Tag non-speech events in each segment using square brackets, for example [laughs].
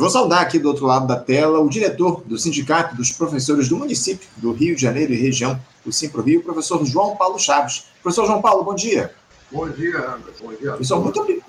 Eu vou saudar aqui do outro lado da tela o diretor do Sindicato dos Professores do município do Rio de Janeiro e região, o Simpro Rio, o professor João Paulo Chaves. Professor João Paulo, bom dia. Bom dia, Anderson. Bom dia. Professor, muito,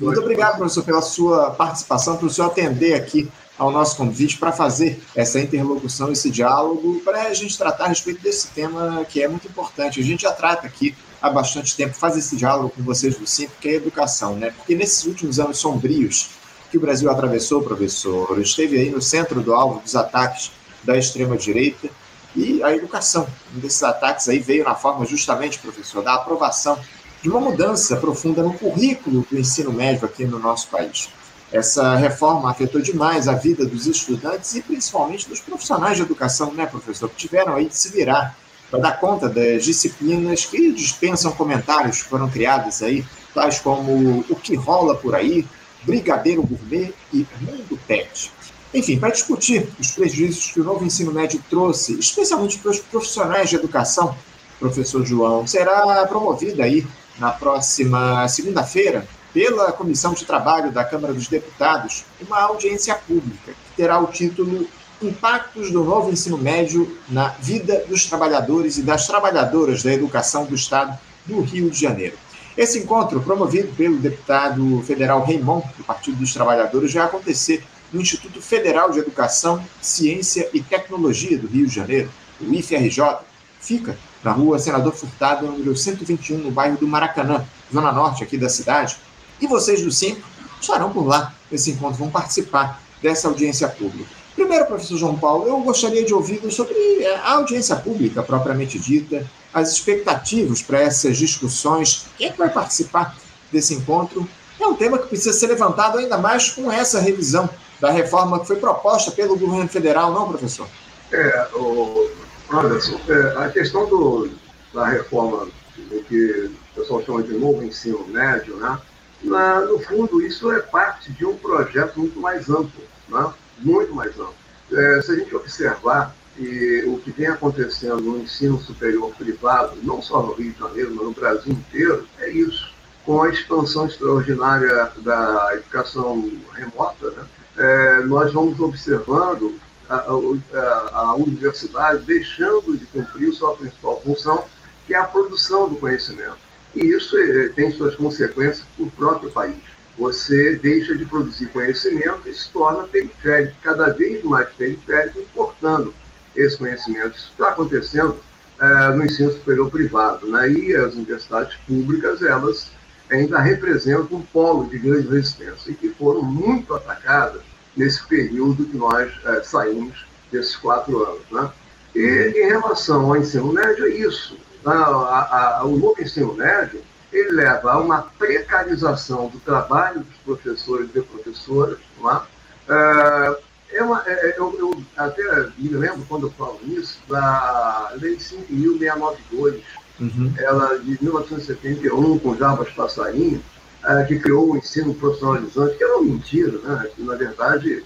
muito obrigado, professor, pela sua participação, por o senhor atender aqui ao nosso convite para fazer essa interlocução, esse diálogo, para a gente tratar a respeito desse tema que é muito importante. A gente já trata aqui há bastante tempo, faz esse diálogo com vocês do Simpro, que é a educação, né? Porque nesses últimos anos sombrios que o Brasil atravessou, professor, esteve aí no centro do alvo dos ataques da extrema-direita e a educação. Um desses ataques aí veio na forma justamente, professor, da aprovação de uma mudança profunda no currículo do ensino médio aqui no nosso país. Essa reforma afetou demais a vida dos estudantes e principalmente dos profissionais de educação, né, professor, que tiveram aí de se virar para dar conta das disciplinas que dispensam comentários que foram criadas aí, tais como o que rola por aí, Brigadeiro Gourmet e Mundo Pet. Enfim, para discutir os prejuízos que o novo ensino médio trouxe, especialmente para os profissionais de educação, professor João, será promovida aí na próxima segunda-feira pela Comissão de Trabalho da Câmara dos Deputados uma audiência pública que terá o título Impactos do novo ensino médio na vida dos trabalhadores e das trabalhadoras da educação do Estado do Rio de Janeiro. Esse encontro, promovido pelo deputado federal Raimon, do Partido dos Trabalhadores, vai acontecer no Instituto Federal de Educação, Ciência e Tecnologia do Rio de Janeiro, o IFRJ. Fica na rua Senador Furtado, número 121, no bairro do Maracanã, zona norte aqui da cidade. E vocês do Simpro estarão por lá nesse encontro, vão participar dessa audiência pública. Primeiro, professor João Paulo, eu gostaria de ouvi-lo sobre é, a audiência pública propriamente dita, as expectativas para essas discussões, quem é que vai participar desse encontro. É um tema que precisa ser levantado ainda mais com essa revisão da reforma que foi proposta pelo governo federal, não, professor? É, o, Anderson, é, a questão do, da reforma do que o pessoal chama de novo ensino médio, né? Na, no fundo, isso é parte de um projeto muito mais amplo, né? muito mais amplo. É, se a gente observar e o que vem acontecendo no ensino superior privado, não só no Rio de Janeiro, mas no Brasil inteiro, é isso. Com a expansão extraordinária da educação remota, né, é, nós vamos observando a, a, a, universidade deixando de cumprir sua principal função, que é a produção do conhecimento. E isso é, tem suas consequências para o próprio país você deixa de produzir conhecimento e se torna periférico, cada vez mais periférico, importando esse conhecimento. Isso está acontecendo é, no ensino superior privado. Né? E as universidades públicas, elas ainda representam um polo de grande resistência e que foram muito atacadas nesse período que nós é, saímos desses quatro anos. Né? E em relação ao ensino médio, é isso. Né? A, a, o novo ensino médio ele leva a uma precarização do trabalho dos professores e professoras. Não é? É, é uma, é, é, eu, eu, até me lembro, quando eu falo isso, da Lei 5.692, uhum. ela de 1971, com Jarbas Passarinho, é, que criou o ensino profissionalizante, que era uma mentira, né? que, na verdade,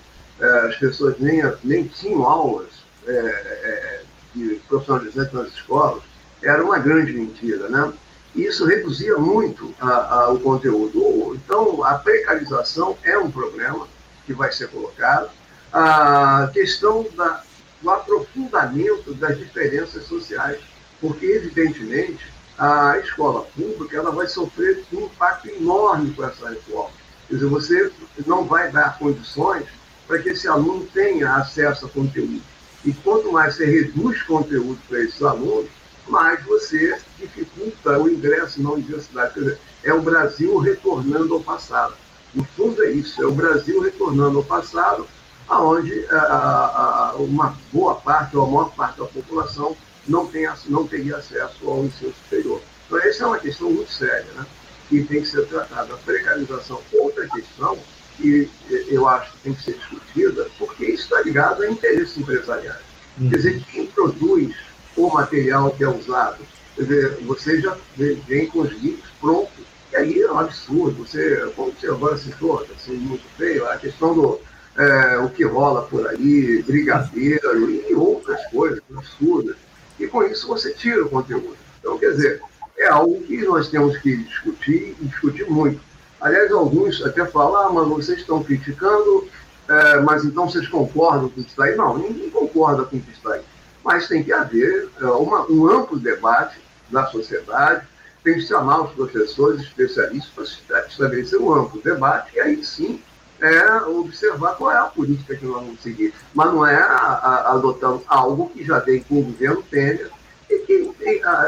as pessoas nem, nem tinham aulas de profissionalizante nas escolas, era uma grande mentira, né? Isso reduzia muito a, a, o conteúdo. Então, a precarização é um problema que vai ser colocado. A questão da, do aprofundamento das diferenças sociais, porque, evidentemente, a escola pública ela vai sofrer um impacto enorme com essa reforma. Quer dizer, você não vai dar condições para que esse aluno tenha acesso a conteúdo. E quanto mais você reduz conteúdo para esses alunos, mais você dificulta o ingresso na universidade. Quer dizer, é o Brasil retornando ao passado. No fundo é isso, é o Brasil retornando ao passado, aonde a, a, a, uma boa parte ou a maior parte da população não, tem, não teria acesso ao ensino superior. Então essa é uma questão muito séria, né? que tem que ser tratada. A precarização, outra questão que eu acho que tem que ser discutida, porque isso está ligado a interesses empresariais. Quer dizer, quem produz o material que é usado. Quer dizer, você já vem com os links prontos. E aí é um absurdo. Você, como você agora citou, assim, muito feio, a questão do é, o que rola por aí, brigadeiro e outras coisas absurdas. E com isso você tira o conteúdo. Então, quer dizer, é algo que nós temos que discutir e discutir muito. Aliás, alguns até falam, ah, mas vocês estão criticando é, mas então vocês concordam com isso aí? Não, ninguém concorda com isso aí. Mas tem que haver é, uma, um amplo debate da sociedade, tem que chamar os professores especialistas para estabelecer um amplo debate, e aí sim é observar qual é a política que nós vamos seguir. Mas não é a, a, adotando algo que já tem com o governo Temer e que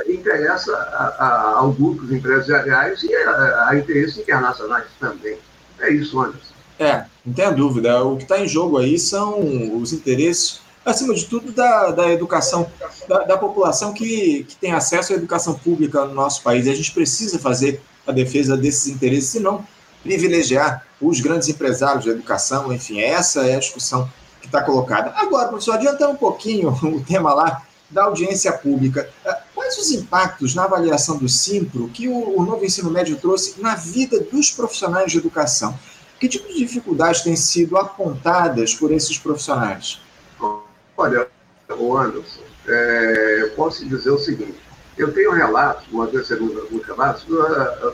interessa a, aos grupos empresariais e a, a interesses internacionais também. É isso, Anderson. É, não tenha dúvida. O que está em jogo aí são os interesses, acima de tudo, da, da educação, da, da população que, que tem acesso à educação pública no nosso país. E a gente precisa fazer a defesa desses interesses, senão privilegiar os grandes empresários da educação, enfim, essa é a discussão que está colocada. Agora, professor, adiantando um pouquinho [laughs] o tema lá da audiência pública, eh, quais os impactos na avaliação do Simpro que o, o novo ensino médio trouxe na vida dos profissionais de educação? Que tipo de dificuldades têm sido apontadas por esses profissionais? Olha, o Anderson, é, eu posso dizer o seguinte: eu tenho relatos, uma vez segundo alguns relatos,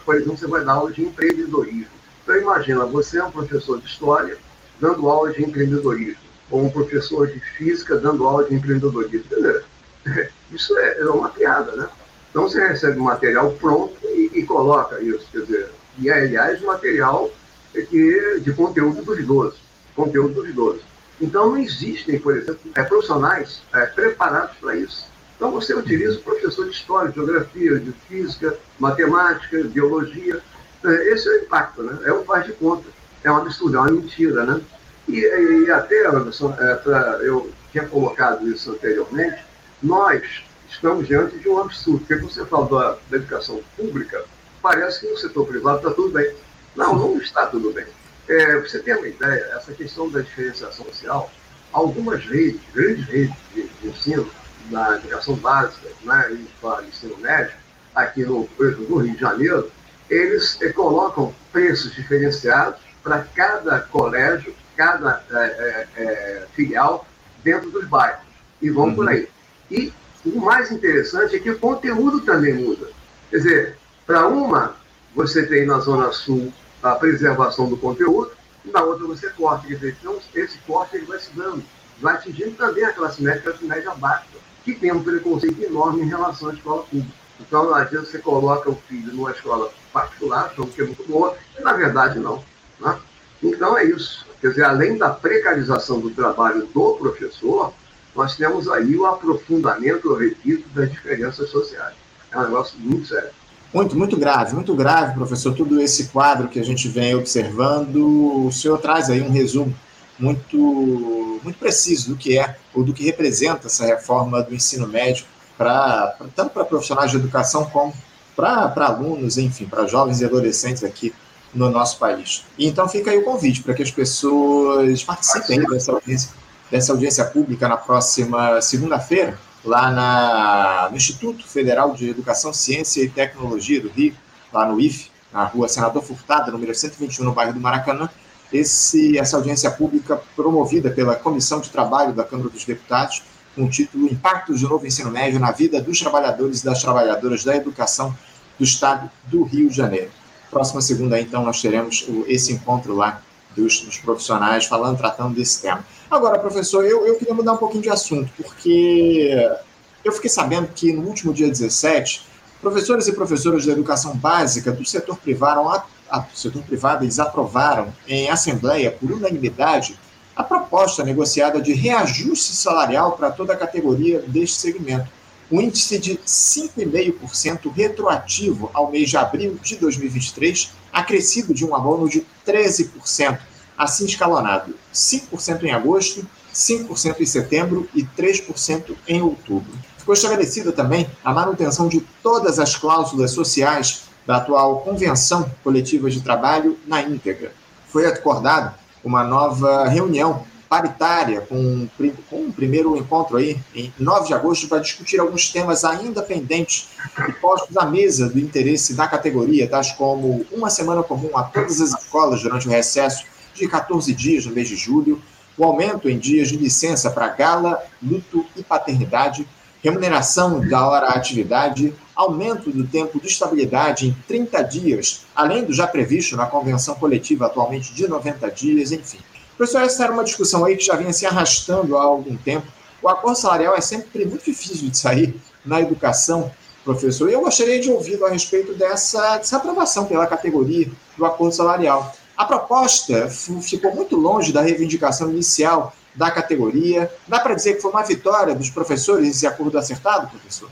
por exemplo, você vai dar aula de empreendedorismo. Então, imagina, você é um professor de história dando aula de empreendedorismo, ou um professor de física dando aula de empreendedorismo. [laughs] Isso é, é uma piada, né? Então, você recebe o material pronto e, e coloca isso. Quer dizer, e é, aliás, material que, de conteúdo duvidoso. Conteúdo duvidoso. Então, não existem, por exemplo, é, profissionais é, preparados para isso. Então, você utiliza o professor de história, de geografia, de física, matemática, biologia. É, esse é o impacto, né? É um faz de conta. É uma mistura, é uma mentira, né? E, e até, Anderson, eu tinha colocado isso anteriormente, nós estamos diante de um absurdo. Porque quando você fala da, da educação pública, parece que no setor privado está tudo bem. Não, não está tudo bem. É, você tem uma ideia, essa questão da diferenciação social, algumas redes, grandes redes de, de ensino, na educação básica né, e para ensino médio, aqui no, no Rio de Janeiro, eles eh, colocam preços diferenciados para cada colégio, cada é, é, filial dentro dos bairros. E vão uhum. por aí. E o mais interessante é que o conteúdo também muda. Quer dizer, para uma, você tem na Zona Sul a preservação do conteúdo, e na outra você corta. Quer dizer, então esse corte ele vai se dando, vai atingindo também a classe média, a classe média baixa, que tem um preconceito enorme em relação à escola pública. Então, às vezes, você coloca o filho numa escola particular, achando que é muito boa, e na verdade não. Né? Então, é isso. Quer dizer, além da precarização do trabalho do professor, nós temos aí o aprofundamento, eu repito, das diferenças sociais. É um negócio muito sério. Muito, muito grave, muito grave, professor, tudo esse quadro que a gente vem observando. O senhor traz aí um resumo muito, muito preciso do que é ou do que representa essa reforma do ensino médio, pra, tanto para profissionais de educação como para alunos, enfim, para jovens e adolescentes aqui no nosso país. E então fica aí o convite para que as pessoas participem dessa audiência, dessa audiência pública na próxima segunda-feira, lá na, no Instituto Federal de Educação, Ciência e Tecnologia do Rio, lá no IFE, na rua Senador Furtado, número 121, no bairro do Maracanã. Esse, essa audiência pública promovida pela Comissão de Trabalho da Câmara dos Deputados, com o título Impactos do Novo Ensino Médio na Vida dos Trabalhadores e das Trabalhadoras da Educação do Estado do Rio de Janeiro. Próxima segunda, então, nós teremos esse encontro lá dos, dos profissionais falando, tratando desse tema. Agora, professor, eu, eu queria mudar um pouquinho de assunto, porque eu fiquei sabendo que no último dia 17, professores e professoras da educação básica do setor privado, a, a, setor privado eles aprovaram em assembleia, por unanimidade, a proposta negociada de reajuste salarial para toda a categoria deste segmento. O índice de 5,5% retroativo ao mês de abril de 2023, acrescido de um abono de 13%, assim escalonado: 5% em agosto, 5% em setembro e 3% em outubro. Ficou estabelecida também a manutenção de todas as cláusulas sociais da atual Convenção Coletiva de Trabalho na íntegra. Foi acordada uma nova reunião paritária com, um primeiro encontro aí em 9 de agosto para discutir alguns temas ainda pendentes e postos à mesa do interesse da categoria, tais como uma semana comum a todas as escolas durante o recesso de 14 dias no mês de julho, o aumento em dias de licença para gala, luto e paternidade, remuneração da hora atividade, aumento do tempo de estabilidade em 30 dias, além do já previsto na convenção coletiva atualmente de 90 dias, enfim. Professor, essa era uma discussão aí que já vinha se arrastando há algum tempo. O acordo salarial é sempre muito difícil de sair na educação, professor, e eu gostaria de ouvir a respeito dessa, dessa aprovação pela categoria do acordo salarial. A proposta ficou muito longe da reivindicação inicial da categoria. Dá para dizer que foi uma vitória dos professores esse acordo acertado, professor?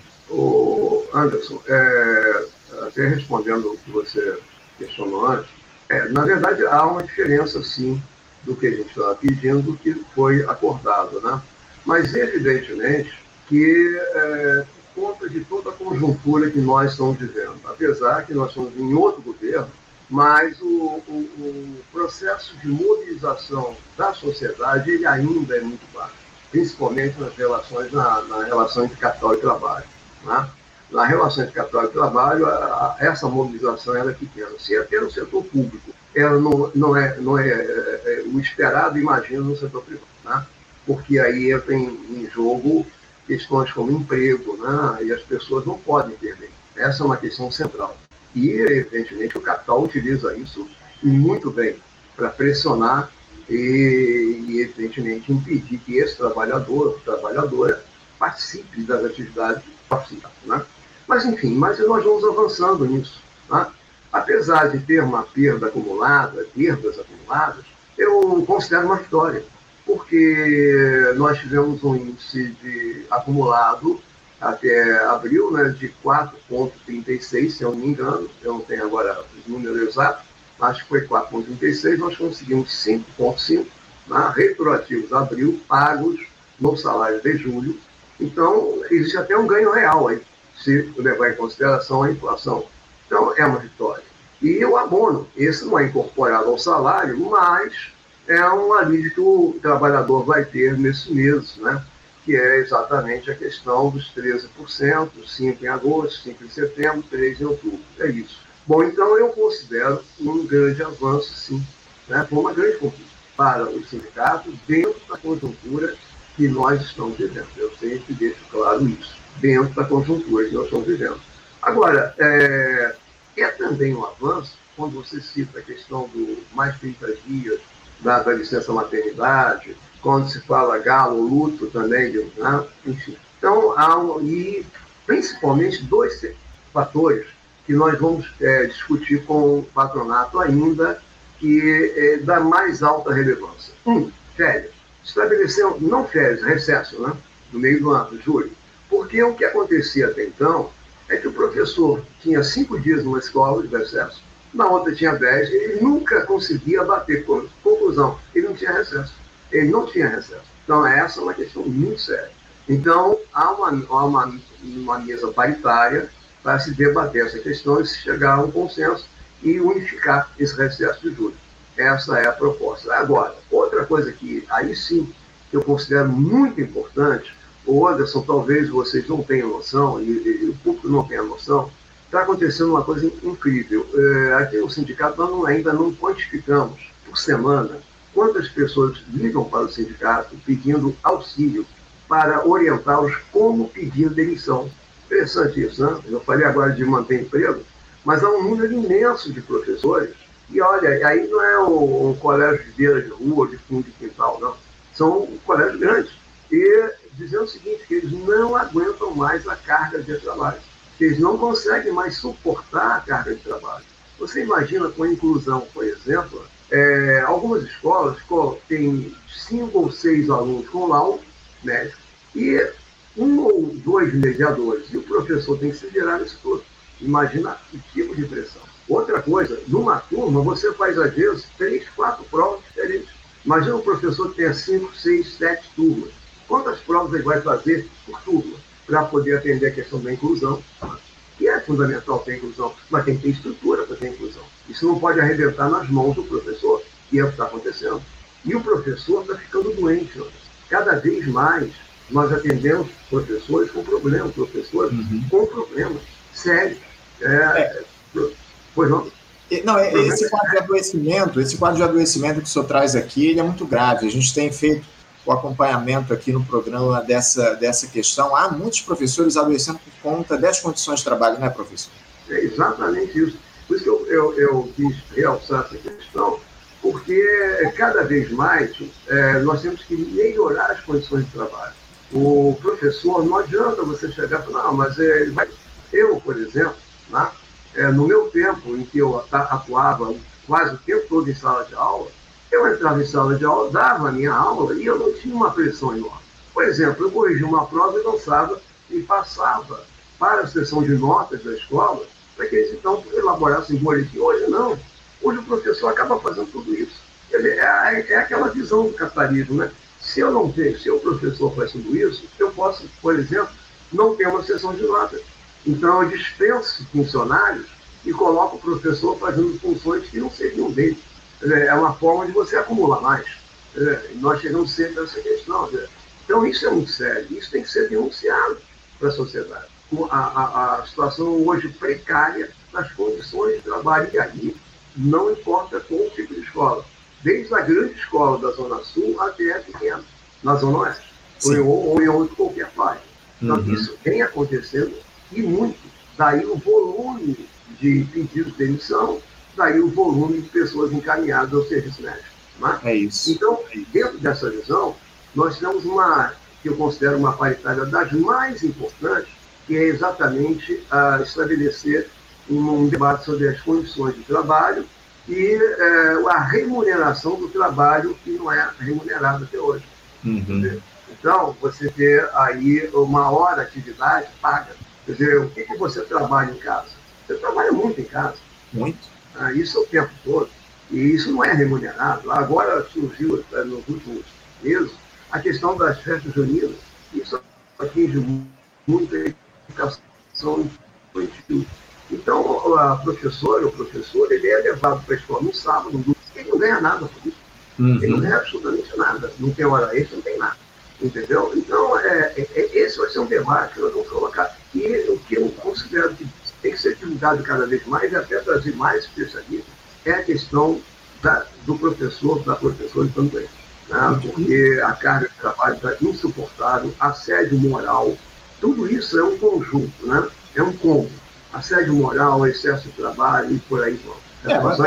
Anderson, é, até respondendo o que você questionou antes, é, na verdade há uma diferença, sim, do que a gente estava pedindo, do que foi acordado, né? Mas, evidentemente, que é, por conta de toda a conjuntura que nós estamos vivendo, apesar que nós estamos em outro governo, mas o, o, o, processo de mobilização da sociedade ele ainda é muito baixo, principalmente nas relações na, na relação entre capital e trabalho. Né? Na relação entre capital e trabalho, a, a, essa mobilização é pequena. Se até no setor público ela não, não, é, não é, é, é o esperado, imagina no setor privado, né? porque aí entra em, em jogo questões como emprego, né? e as pessoas não podem perder. Essa é uma questão central. E, evidentemente, o capital utiliza isso muito bem para pressionar e, e, evidentemente, impedir que esse trabalhador, trabalhadora, participe das atividades participadas. Né? Mas, enfim, mas nós vamos avançando nisso. Né? Apesar de ter uma perda acumulada, perdas acumuladas, eu considero uma vitória, porque nós tivemos um índice de acumulado até abril, né, de 4,36, se eu não me engano, eu não tenho agora os números exatos, acho que foi 4,36, nós conseguimos 5,5 né, retroativos abril, pagos no salário de julho. Então, existe até um ganho real aí, se levar em consideração a inflação. Então, é uma vitória. E o abono, esse não é incorporado ao salário, mas é um alívio que o trabalhador vai ter nesse mês, né? Que é exatamente a questão dos 13%, 5% em agosto, 5% em setembro, 3% em outubro. É isso. Bom, então eu considero um grande avanço, sim. Né? Foi uma grande conquista para os sindicatos dentro da conjuntura que nós estamos vivendo. Eu sempre deixo claro isso, dentro da conjuntura que nós estamos vivendo. Agora, é, é também um avanço, quando você cita a questão do mais 30 dias da, da licença maternidade, quando se fala galo, luto também, né? enfim. Então, há um, e principalmente dois fatores que nós vamos é, discutir com o patronato ainda, que é da mais alta relevância. Um, férias. Estabeleceu, não férias, recesso, né? no meio do ano, julho. Porque o que acontecia até então é que o professor tinha cinco dias numa escola de recesso, na outra tinha dez, e ele nunca conseguia bater. Conclusão, ele não tinha recesso ele não tinha recesso. Então, essa é uma questão muito séria. Então, há uma, há uma, uma mesa paritária para se debater essa questão e se chegar a um consenso e unificar esse recesso de juros. Essa é a proposta. Agora, outra coisa que aí sim eu considero muito importante, o Anderson, talvez vocês não tenham noção, e, e, o público não tenha noção, está acontecendo uma coisa incrível. É, aqui no sindicato nós ainda não quantificamos por semana quantas pessoas ligam para o sindicato pedindo auxílio para orientá-los como pedir demissão. Interessante isso, né? Eu falei agora de manter emprego, mas há um número imenso de professores. E olha, aí não é um, um colégio de beira de rua, de fundo de quintal, não. São colégios grandes. E dizendo o seguinte, que eles não aguentam mais a carga de trabalho. Eles não conseguem mais suportar a carga de trabalho. Você imagina com a inclusão, por exemplo, é, algumas escolas têm cinco ou seis alunos com laudo médico e um ou dois mediadores, e o professor tem que se virar nisso tudo. Imagina que tipo de pressão. Outra coisa, numa turma, você faz, às vezes, três, quatro provas diferentes. Imagina um professor que tenha cinco, seis, sete turmas. Quantas provas ele vai fazer por turma para poder atender a questão da inclusão? Que é fundamental ter inclusão, mas tem que ter estrutura para ter inclusão. Isso não pode arrebentar nas mãos do professor, que é o que está acontecendo. E o professor está ficando doente. Ó. Cada vez mais nós atendemos professores com problemas, professores uhum. com problemas sérios. É, é. Pois não? Não, é, esse quadro de adoecimento, esse quadro de adoecimento que o senhor traz aqui, ele é muito grave. A gente tem feito o acompanhamento aqui no programa dessa, dessa questão. Há muitos professores adoecendo por conta das condições de trabalho, não é, professor? É exatamente isso. Por isso que eu, eu, eu quis realçar essa questão, porque cada vez mais é, nós temos que melhorar as condições de trabalho. O professor, não adianta você chegar e falar, não, mas é, eu, por exemplo, né, é, no meu tempo em que eu atuava quase o tempo todo em sala de aula, eu entrava em sala de aula, dava a minha aula e eu não tinha uma pressão enorme. Por exemplo, eu corrigia uma prova e lançava e passava para a sessão de notas da escola para que eles então elaborassem boletim. Hoje não. Hoje o professor acaba fazendo tudo isso. É, é aquela visão do capitalismo, né? Se eu não tenho, se o professor faz tudo isso, eu posso, por exemplo, não ter uma sessão de notas. Então eu dispenso funcionários e coloco o professor fazendo funções que não seriam dele. É uma forma de você acumular mais. Nós chegamos sempre a essa questão. Então isso é muito sério, isso tem que ser denunciado para a sociedade. A, a, a situação hoje precária das condições de trabalho e aí não importa qual tipo de escola, desde a grande escola da Zona Sul até a pequena, na Zona Oeste, ou, ou, em outro qualquer parte. Então, uhum. isso vem acontecendo e muito. Daí o volume de pedidos de demissão, daí o volume de pessoas encaminhadas ao serviço médico. Né? É isso. Então, dentro dessa visão, nós temos uma, que eu considero uma paritária das mais importantes, que é exatamente a estabelecer um debate sobre as condições de trabalho e é, a remuneração do trabalho que não é remunerado até hoje. Uhum. Então, você ter aí uma hora de atividade paga. Quer dizer, o que, que você trabalha em casa? Você trabalha muito em casa. Muito. Ah, isso é o tempo todo. E isso não é remunerado. Agora surgiu, eh, nos últimos meses, a questão das festas juninas. Isso atinge muito a educação infantil. Então, a professora, o professor, ele é levado para a escola no sábado, no ele não ganha nada por isso. Uhum. Ele não ganha absolutamente nada. Não tem hora extra, não tem nada. Entendeu? Então, é, é, é, esse vai ser um debate que nós vamos colocar. E o que eu considero que tem que ser divulgado cada vez mais e até trazer mais especialistas é a questão da, do professor, da professora também. Né? Porque a carga de trabalho está insuportável, assédio moral, tudo isso é um conjunto, né? é um combo assédio moral, excesso de trabalho e por aí vai. É, mas,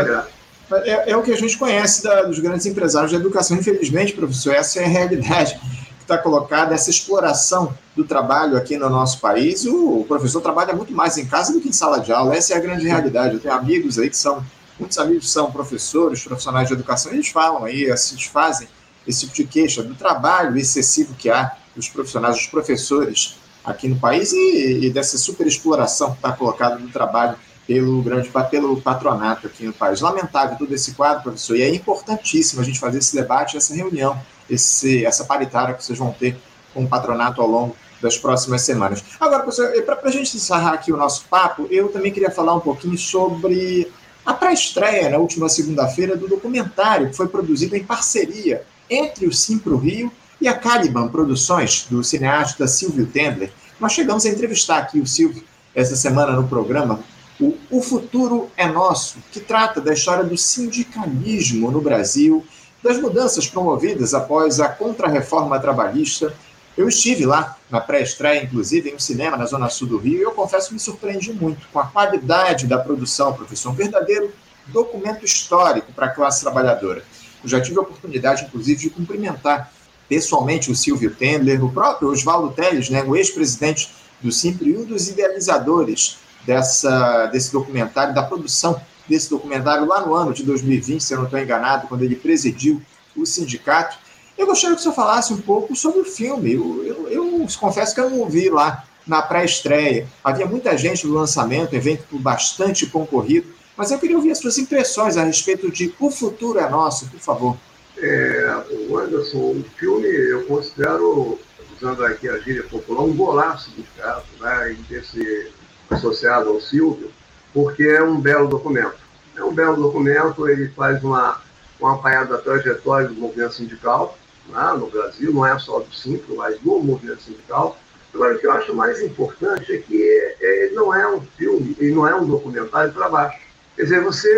é, é, o que a gente conhece da, dos grandes empresários da educação. Infelizmente, professor, essa é a realidade que está colocada, essa exploração do trabalho aqui no nosso país. O, o, professor trabalha muito mais em casa do que em sala de aula. Essa é a grande realidade. Eu tenho amigos aí que são, muitos amigos são professores, profissionais de educação, e eles falam aí, eles fazem esse tipo de queixa do trabalho excessivo que há dos profissionais, dos professores aqui no país e, e dessa superexploração que está colocada no trabalho pelo grande pelo patronato aqui no país. Lamentável todo esse quadro, professor, e é importantíssimo a gente fazer esse debate, essa reunião, esse, essa paritária que vocês vão ter com o patronato ao longo das próximas semanas. Agora, professor, para a gente encerrar aqui o nosso papo, eu também queria falar um pouquinho sobre a pré-estreia na última segunda-feira do documentário que foi produzido em parceria entre o Simpro Rio e a Caliban Produções, do cineasta Silvio Tendler. Nós chegamos a entrevistar aqui o Silvio essa semana no programa o, o Futuro é Nosso, que trata da história do sindicalismo no Brasil, das mudanças promovidas após a contrarreforma trabalhista. Eu estive lá na pré-estreia, inclusive, em um cinema na Zona Sul do Rio, e eu confesso que me surpreendi muito com a qualidade da produção, professor. Um verdadeiro documento histórico para a classe trabalhadora. Eu já tive a oportunidade, inclusive, de cumprimentar pessoalmente o Silvio Tendler, o próprio Oswaldo Teles, né, o ex-presidente do Simpre e um dos idealizadores dessa, desse documentário, da produção desse documentário lá no ano de 2020, se eu não estou enganado, quando ele presidiu o sindicato. Eu gostaria que o senhor falasse um pouco sobre o filme. Eu, eu, eu confesso que eu não vi lá na pré-estreia. Havia muita gente no lançamento, evento bastante concorrido, mas eu queria ouvir as suas impressões a respeito de O Futuro é Nosso, por favor. É, o Anderson, o filme eu considero, usando aqui a gíria popular, um golaço dos caras, né, se associado ao Silvio, porque é um belo documento. É um belo documento, ele faz uma, uma apanhada da trajetória do movimento sindical né, no Brasil, não é só do Simples, mas do movimento sindical. Agora, o que eu acho mais importante é que é, não é um filme, e não é um documentário para baixo. Quer dizer, você,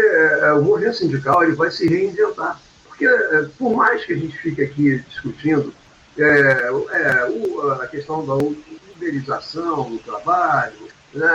é, o movimento sindical ele vai se reinventar. Porque, é, por mais que a gente fique aqui discutindo é, é, o, a questão da uberização do trabalho, né,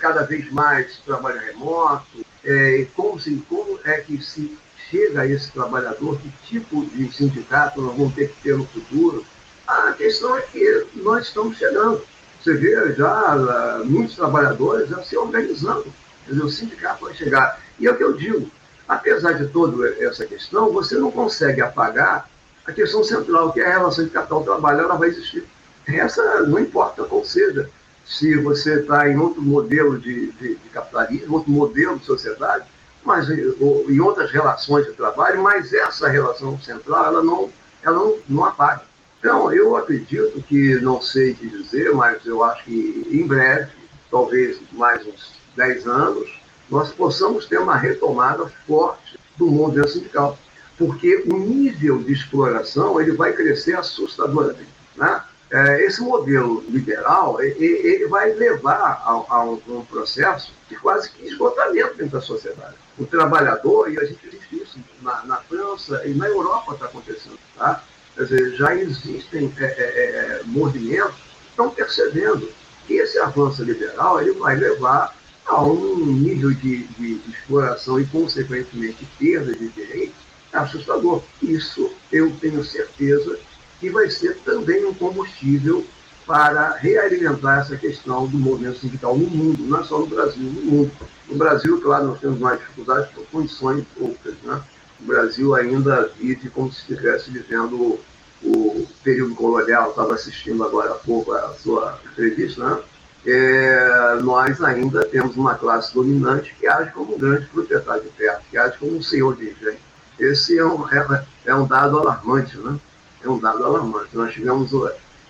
cada vez mais trabalho remoto, é, como, se, como é que se chega a esse trabalhador, que tipo de sindicato nós vamos ter que ter no futuro. A questão é que nós estamos chegando. Você vê já muitos trabalhadores já se organizando. Quer dizer, o sindicato vai chegar. E é o que eu digo, apesar de toda essa questão, você não consegue apagar a questão central, que é a relação de capital-trabalho, ela vai existir. Essa não importa qual seja. Se você está em outro modelo de, de, de, capitalismo, outro modelo de sociedade, mas ou, em outras relações de trabalho, mas essa relação central, ela não, ela não, não apaga. Então, eu acredito que, não sei te dizer, mas eu acho que em breve, talvez mais uns 10 anos, nós possamos ter uma retomada forte do modelo sindical. Porque o nível de exploração ele vai crescer assustadoramente. Né? É, esse modelo liberal ele vai levar a, um, processo de quase que esgotamento dentro da sociedade. O trabalhador, e a gente viu isso na, na França e na Europa está acontecendo, tá? Quer dizer, já existem é, é, é, movimentos que estão percebendo que esse avanço liberal ele vai levar a um nível de, de, de exploração e, consequentemente, perda de direitos assustador. Isso eu tenho certeza que vai ser também um combustível para realimentar essa questão do movimento sindical no mundo, não é só no Brasil, no mundo. No Brasil, claro, nós temos mais dificuldades por condições outras. Né? O Brasil ainda vive como se estivesse vivendo o período colonial, estava assistindo agora há pouco a sua entrevista, né? É, nós ainda temos uma classe dominante que age como um grande proprietário de terra, que age como um senhor de engenho. Esse é um, é, é um dado alarmante, né? É um dado alarmante. Nós tivemos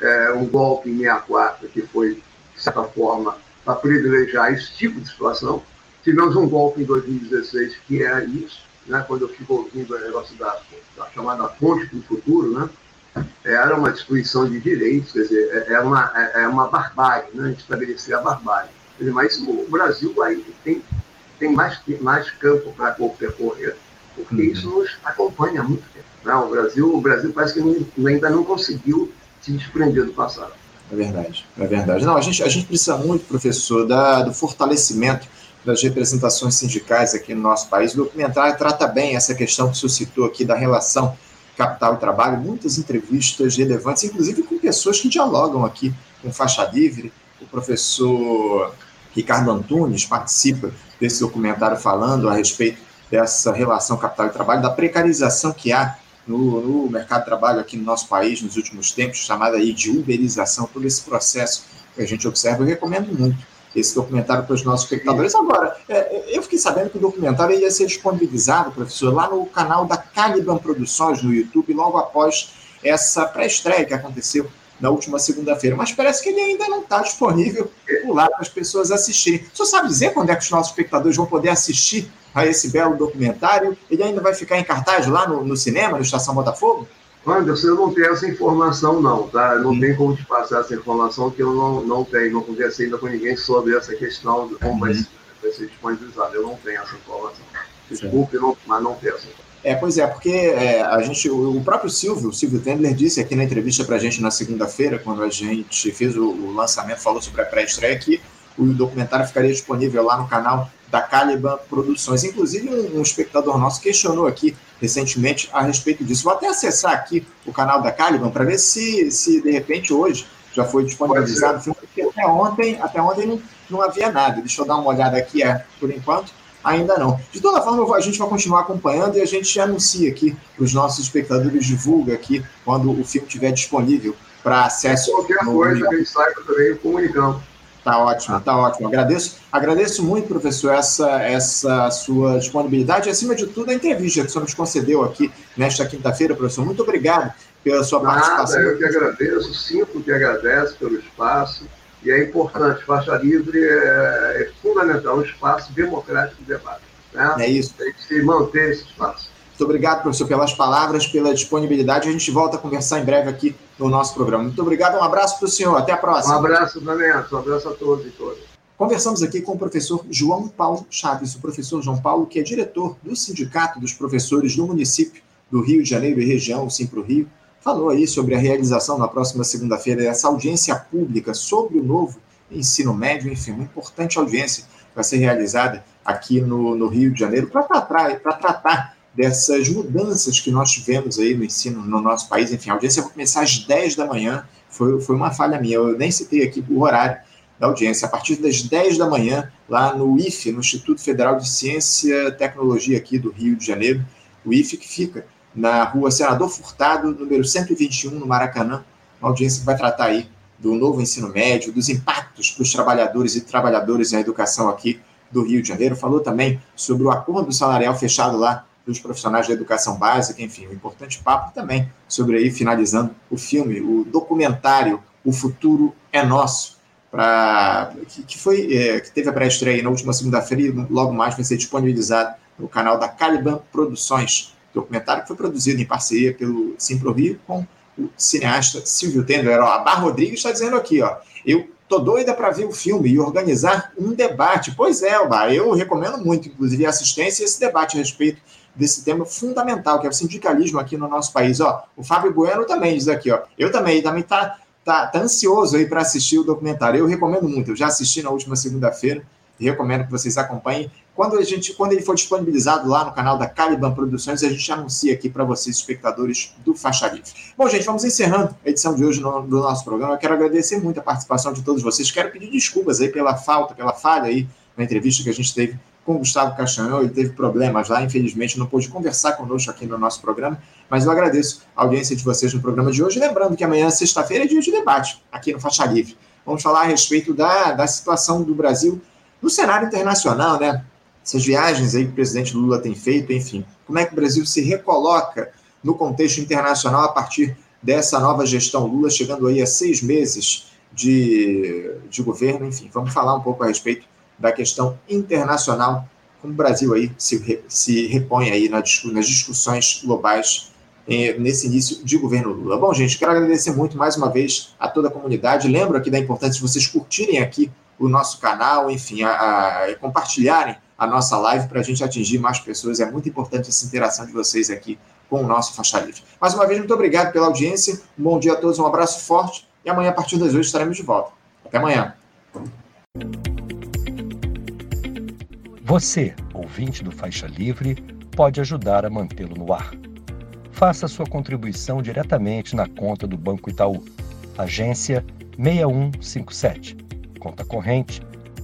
é, um golpe em 64 que foi, de certa forma, para privilegiar esse tipo de situação. Tivemos um golpe em 2016 que é isso, né? quando eu fico ouvindo o negócio da, da chamada fonte para o futuro, né? Era uma destruição de direitos, quer dizer, é, é uma, é, é uma barbárie, né? estabelecer a barbárie. Dizer, mas o Brasil aí tem, tem mais, mais campo para percorrer, porque uhum. isso nos acompanha há muito tempo. Né? O, Brasil, o Brasil parece que não, ainda não conseguiu se desprender do passado. É verdade, é verdade. Não, a gente, a gente precisa muito, professor, da, do fortalecimento das representações sindicais aqui no nosso país. O documentário trata bem essa questão que o senhor citou aqui da relação Capital e Trabalho, muitas entrevistas relevantes, inclusive com pessoas que dialogam aqui com Faixa Livre. O professor Ricardo Antunes participa desse documentário falando a respeito dessa relação capital e trabalho, da precarização que há no, no, mercado de trabalho aqui no nosso país nos últimos tempos, chamada aí de uberização, todo esse processo que a gente observa, eu recomendo muito esse documentário para os nossos espectadores. Agora, é, fiquei sabendo que o documentário ia ser disponibilizado, professor, lá no canal da Caliban Produções no YouTube, logo após essa pré-estreia que aconteceu na última segunda-feira. Mas parece que ele ainda não está disponível por lá para as pessoas assistirem. O senhor sabe dizer quando é que os nossos espectadores vão poder assistir a esse belo documentário? Ele ainda vai ficar em cartaz lá no, no cinema, no Estação Botafogo? Anderson, eu não tenho essa informação, não, tá? Não hum. tem como te passar essa informação que eu não, não tenho, não conversei ainda com ninguém sobre essa questão como vai, uhum. Vai, ser disponibilizado. Eu não tenho essa informação. Desculpe, não, mas não tenho essa informação. É, pois é, porque é, a gente, o, próprio Silvio, o Silvio Tendler, disse aqui na entrevista para a gente na segunda-feira, quando a gente fez o, o lançamento, falou sobre a pré-estreia, que o documentário ficaria disponível lá no canal da Caliban Produções. Inclusive, um, um, espectador nosso questionou aqui recentemente a respeito disso. Vou até acessar aqui o canal da Caliban para ver se, se, de repente, hoje já foi disponibilizado o filme, porque até ontem, até ontem não, não havia nada. Deixa eu dar uma olhada aqui, é, por enquanto, ainda não. De toda forma, a gente vai continuar acompanhando e a gente anuncia aqui para os nossos espectadores, divulga aqui quando o filme estiver disponível para acesso. Qualquer coisa que a gente saiba também, comunicamos. Tá ótimo, tá ótimo. Agradeço, agradeço muito, professor, essa, essa sua disponibilidade e, acima de tudo, a entrevista que o senhor nos concedeu aqui nesta quinta-feira, professor. Muito obrigado pela sua Nada, participação. Eu que agradeço, sinto que agradeço pelo espaço. E é importante, faixa livre é, é fundamental, um espaço democrático de debate. Né? É isso. Tem que se manter esse espaço. Muito obrigado, professor, pelas palavras, pela disponibilidade. A gente volta a conversar em breve aqui no nosso programa. Muito obrigado, um abraço para o senhor. Até a próxima. Um abraço, Daniel. Um abraço a todos e todas. Conversamos aqui com o professor João Paulo Chaves, o professor João Paulo, que é diretor do Sindicato dos Professores do município do Rio de Janeiro e região, o Simpro Rio. Falou aí sobre a realização na próxima segunda-feira dessa audiência pública sobre o novo ensino médio, enfim, uma importante audiência vai ser realizada aqui no, no Rio de Janeiro para tratar, tratar dessas mudanças que nós tivemos aí no ensino no nosso país. Enfim, a audiência vai começar às 10 da manhã, foi, foi uma falha minha, eu nem citei aqui o horário da audiência, a partir das 10 da manhã, lá no IFE, no Instituto Federal de Ciência e Tecnologia aqui do Rio de Janeiro, o IFE que fica na rua Senador Furtado, número 121, no Maracanã, uma audiência que vai tratar aí do novo ensino médio, dos impactos para os trabalhadores e trabalhadoras na educação aqui do Rio de Janeiro. Falou também sobre o acordo salarial fechado lá dos profissionais da educação básica, enfim, um importante papo também sobre aí, finalizando o filme, o documentário O Futuro é Nosso, pra, que, que foi, é, que teve a pré-estreia na última segunda-feira e logo mais vai ser disponibilizado no canal da Caliban Produções, documentário que foi produzido em parceria pelo Simpro Rio com o cineasta Silvio Tender. A Bar Rodrigues está dizendo aqui, ó, eu tô doida para ver o filme e organizar um debate. Pois é, Bar, eu recomendo muito, inclusive, a assistência e esse debate a respeito desse tema fundamental, que é o sindicalismo aqui no nosso país. Ó, o Fábio Bueno também diz aqui, ó, eu também, também tá, tá, tá ansioso aí para assistir o documentário. Eu recomendo muito, eu já assisti na última segunda-feira, recomendo que vocês acompanhem. Quando, a gente, quando ele for disponibilizado lá no canal da Caliban Produções, a gente anuncia aqui para vocês, espectadores do Faixa Livre. Bom, gente, vamos encerrando a edição de hoje no, do nosso programa. Eu quero agradecer muito a participação de todos vocês. Quero pedir desculpas aí pela falta, pela falha aí na entrevista que a gente teve com o Gustavo Castanhão, ele teve problemas lá, infelizmente não pôde conversar conosco aqui no nosso programa, mas eu agradeço a audiência de vocês no programa de hoje, lembrando que amanhã, sexta-feira, é dia de debate aqui no Faixa Livre. Vamos falar a respeito da, da situação do Brasil no cenário internacional, né? Essas viagens aí que o presidente Lula tem feito, enfim, como é que o Brasil se recoloca no contexto internacional a partir dessa nova gestão Lula, chegando aí a seis meses de, de governo, enfim, vamos falar um pouco a respeito da questão internacional, como o Brasil aí se, se repõe aí nas discussões globais eh, nesse início de governo Lula. Bom, gente, quero agradecer muito mais uma vez a toda a comunidade. Lembro aqui da importância de vocês curtirem aqui o nosso canal, enfim, a, a compartilharem a nossa live para a gente atingir mais pessoas. É muito importante essa interação de vocês aqui com o nosso Faixa Livre. Mais uma vez, muito obrigado pela audiência. Um bom dia a todos, um abraço forte e amanhã, a partir das 8, estaremos de volta. Até amanhã. Você, ouvinte do Faixa Livre, pode ajudar a mantê-lo no ar. Faça sua contribuição diretamente na conta do Banco Itaú, agência 6157, conta corrente